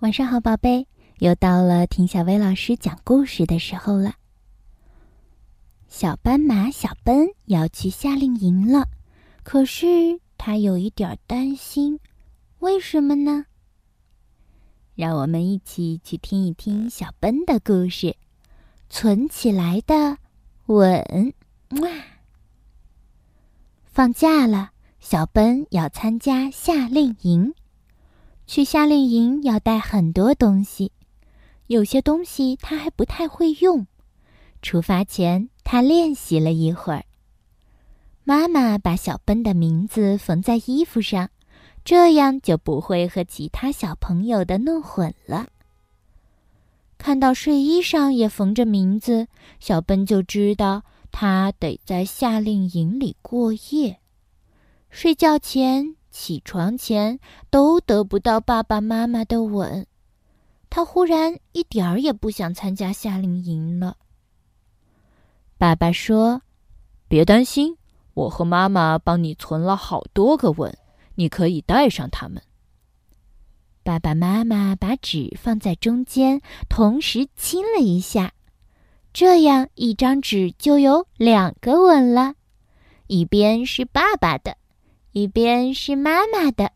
晚上好，宝贝，又到了听小薇老师讲故事的时候了。小斑马小奔要去夏令营了，可是他有一点担心，为什么呢？让我们一起去听一听小奔的故事，《存起来的吻》。哇！放假了，小奔要参加夏令营。去夏令营要带很多东西，有些东西他还不太会用。出发前，他练习了一会儿。妈妈把小奔的名字缝在衣服上，这样就不会和其他小朋友的弄混了。看到睡衣上也缝着名字，小奔就知道他得在夏令营里过夜。睡觉前。起床前都得不到爸爸妈妈的吻，他忽然一点儿也不想参加夏令营了。爸爸说：“别担心，我和妈妈帮你存了好多个吻，你可以带上它们。”爸爸妈妈把纸放在中间，同时亲了一下，这样一张纸就有两个吻了，一边是爸爸的。一边是妈妈的，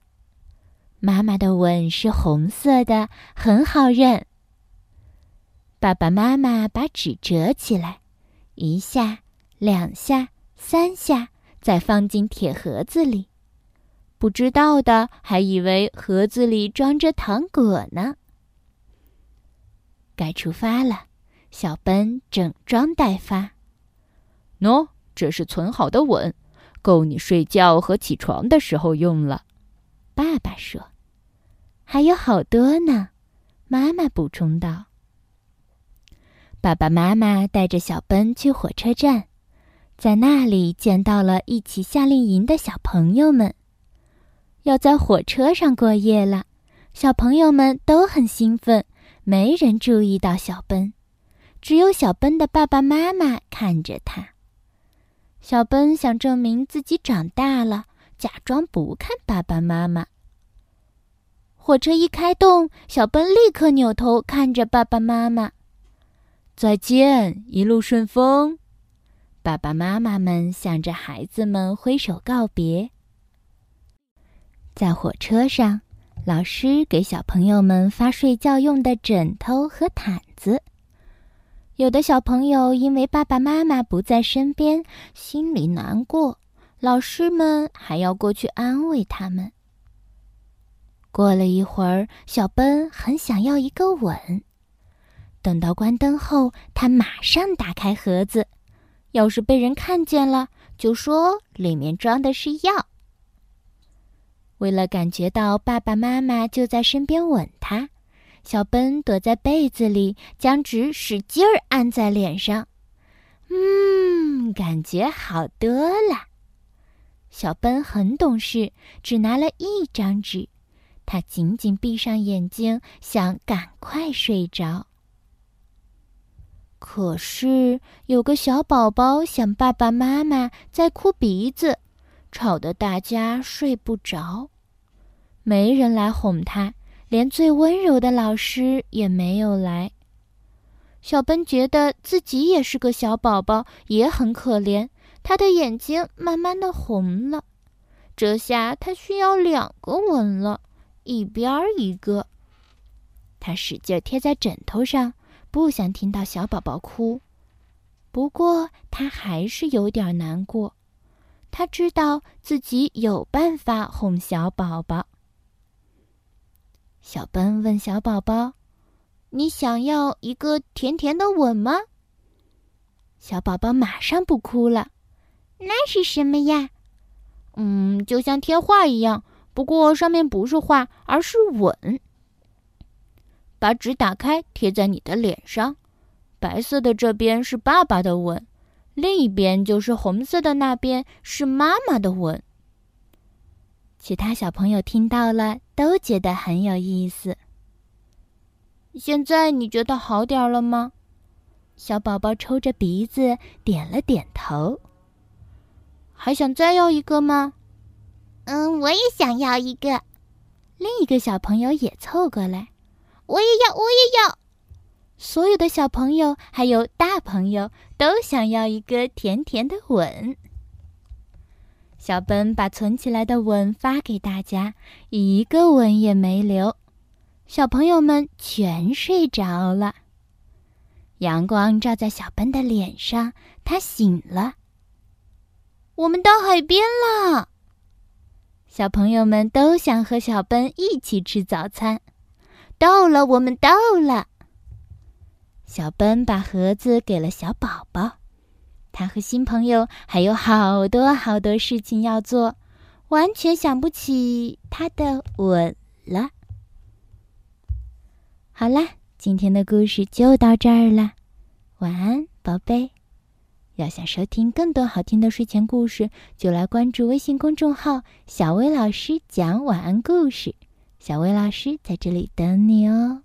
妈妈的吻是红色的，很好认。爸爸妈妈把纸折起来，一下、两下、三下，再放进铁盒子里。不知道的还以为盒子里装着糖果呢。该出发了，小奔整装待发。喏，这是存好的吻。够你睡觉和起床的时候用了，爸爸说：“还有好多呢。”妈妈补充道。爸爸妈妈带着小奔去火车站，在那里见到了一起夏令营的小朋友们，要在火车上过夜了。小朋友们都很兴奋，没人注意到小奔，只有小奔的爸爸妈妈看着他。小奔想证明自己长大了，假装不看爸爸妈妈。火车一开动，小奔立刻扭头看着爸爸妈妈：“再见，一路顺风。”爸爸妈妈们向着孩子们挥手告别。在火车上，老师给小朋友们发睡觉用的枕头和毯子。有的小朋友因为爸爸妈妈不在身边，心里难过，老师们还要过去安慰他们。过了一会儿，小奔很想要一个吻。等到关灯后，他马上打开盒子，要是被人看见了，就说里面装的是药。为了感觉到爸爸妈妈就在身边吻他。小奔躲在被子里，将纸使劲儿按在脸上，嗯，感觉好多了。小奔很懂事，只拿了一张纸，他紧紧闭上眼睛，想赶快睡着。可是有个小宝宝想爸爸妈妈，在哭鼻子，吵得大家睡不着，没人来哄他。连最温柔的老师也没有来。小奔觉得自己也是个小宝宝，也很可怜。他的眼睛慢慢的红了，这下他需要两个吻了，一边一个。他使劲贴在枕头上，不想听到小宝宝哭。不过他还是有点难过，他知道自己有办法哄小宝宝。小奔问小宝宝：“你想要一个甜甜的吻吗？”小宝宝马上不哭了。那是什么呀？嗯，就像贴画一样，不过上面不是画，而是吻。把纸打开，贴在你的脸上。白色的这边是爸爸的吻，另一边就是红色的那边是妈妈的吻。其他小朋友听到了，都觉得很有意思。现在你觉得好点了吗？小宝宝抽着鼻子点了点头。还想再要一个吗？嗯，我也想要一个。另一个小朋友也凑过来。我也要，我也要。所有的小朋友还有大朋友都想要一个甜甜的吻。小奔把存起来的吻发给大家，一个吻也没留。小朋友们全睡着了。阳光照在小奔的脸上，他醒了。我们到海边了。小朋友们都想和小奔一起吃早餐。到了，我们到了。小奔把盒子给了小宝宝，他和新朋友还有好多好多事情要做，完全想不起他的吻了。好啦，今天的故事就到这儿了，晚安，宝贝。要想收听更多好听的睡前故事，就来关注微信公众号“小薇老师讲晚安故事”，小薇老师在这里等你哦。